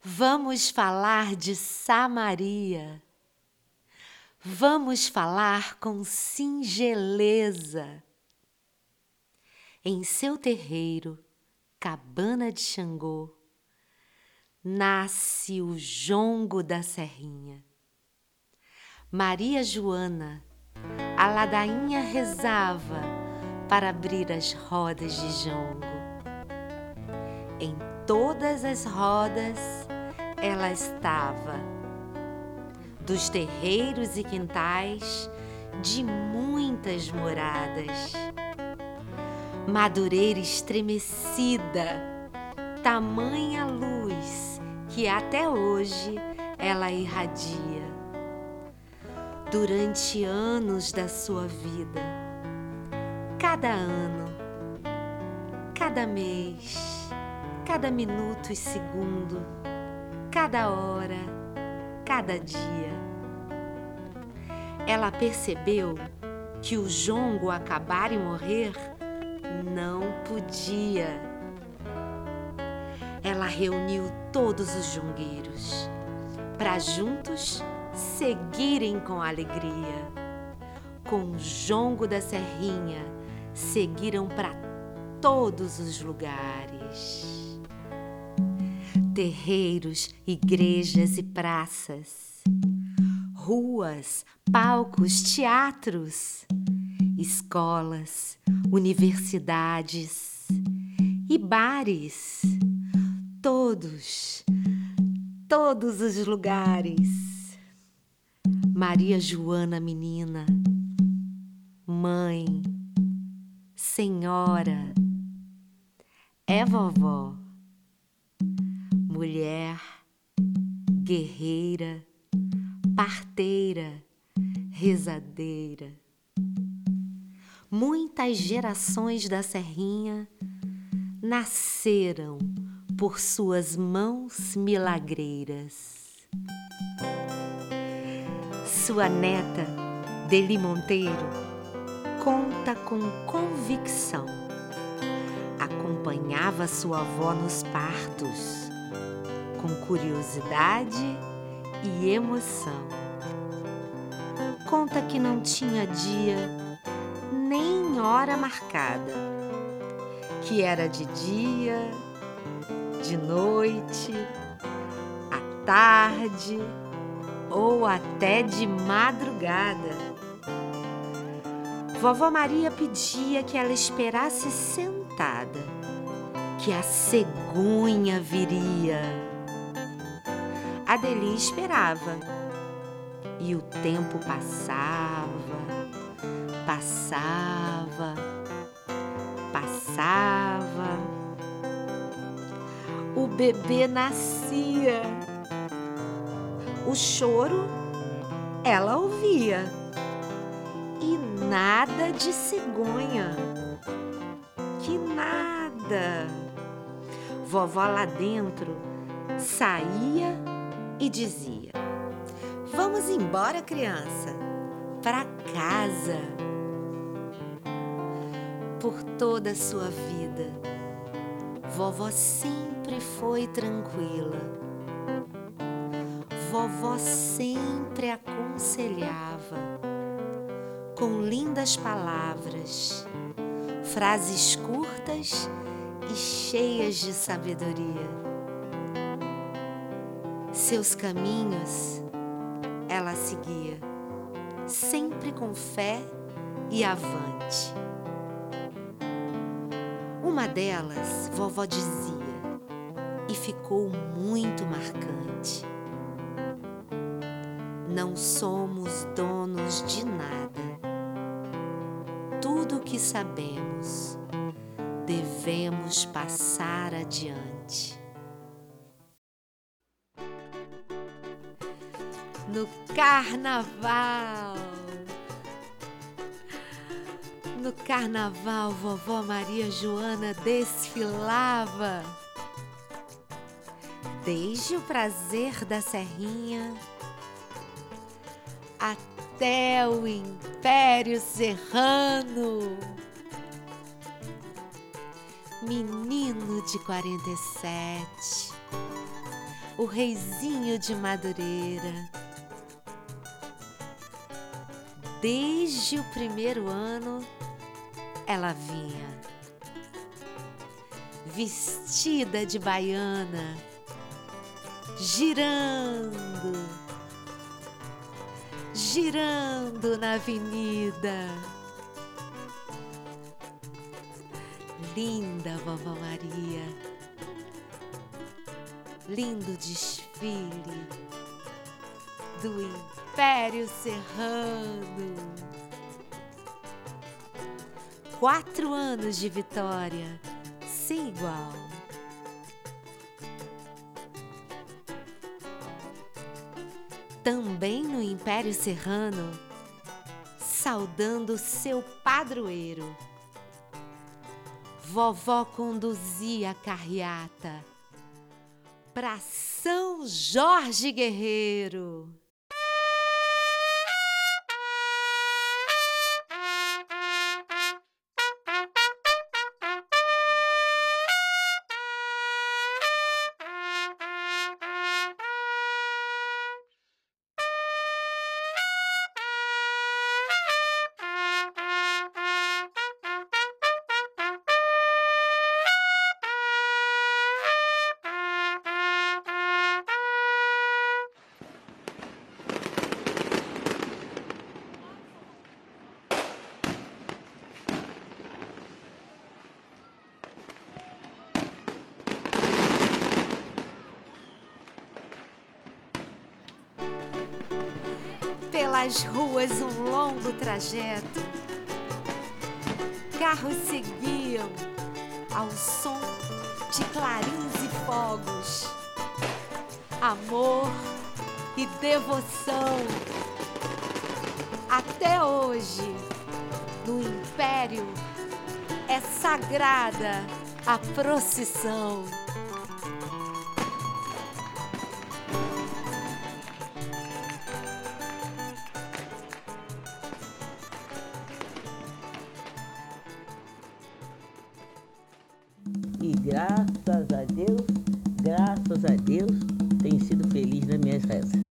Vamos falar de Samaria. Vamos falar com singeleza. Em seu terreiro, cabana de Xangô, nasce o jongo da serrinha. Maria Joana, a ladainha rezava para abrir as rodas de jongo. Em todas as rodas ela estava, dos terreiros e quintais de muitas moradas. Madureira estremecida, tamanha luz que até hoje ela irradia. Durante anos da sua vida, cada ano, cada mês, cada minuto e segundo, cada hora, cada dia. Ela percebeu que o jongo acabar e morrer não podia. Ela reuniu todos os jongueiros para juntos seguirem com alegria. Com o jongo da serrinha, seguiram para todos os lugares terreiros, igrejas e praças, ruas, palcos, teatros, escolas, universidades e bares. Todos, todos os lugares. Maria Joana, menina, mãe, senhora, é vovó mulher, guerreira, parteira, rezadeira. Muitas gerações da Serrinha nasceram por suas mãos milagreiras. Sua neta, Deli Monteiro, conta com convicção. Acompanhava sua avó nos partos com curiosidade e emoção. Conta que não tinha dia nem hora marcada, que era de dia, de noite, à tarde ou até de madrugada. Vovó Maria pedia que ela esperasse sentada, que a cegonha viria Adeli esperava. E o tempo passava, passava, passava. O bebê nascia. O choro ela ouvia. E nada de cegonha. Que nada. Vovó lá dentro saía e dizia: Vamos embora, criança, para casa. Por toda a sua vida, vovó sempre foi tranquila. Vovó sempre aconselhava com lindas palavras, frases curtas e cheias de sabedoria seus caminhos ela seguia, sempre com fé e avante. Uma delas, vovó dizia, e ficou muito marcante: Não somos donos de nada. Tudo o que sabemos, devemos passar adiante. No carnaval. No carnaval, vovó Maria Joana desfilava. Desde o prazer da serrinha até o Império Serrano. Menino de 47 o reizinho de Madureira. Desde o primeiro ano, ela vinha, vestida de baiana, girando, girando na avenida. Linda Vovó Maria, lindo desfile do Império Serrano. Quatro anos de vitória, sem igual. Também no Império Serrano, saudando seu padroeiro. Vovó conduzia a carreata para São Jorge Guerreiro. Pelas ruas um longo trajeto. Carros seguiam ao som de clarins e fogos. Amor e devoção. Até hoje, no Império, é sagrada a procissão. E graças a Deus, graças a Deus, tenho sido feliz nas minhas rezas.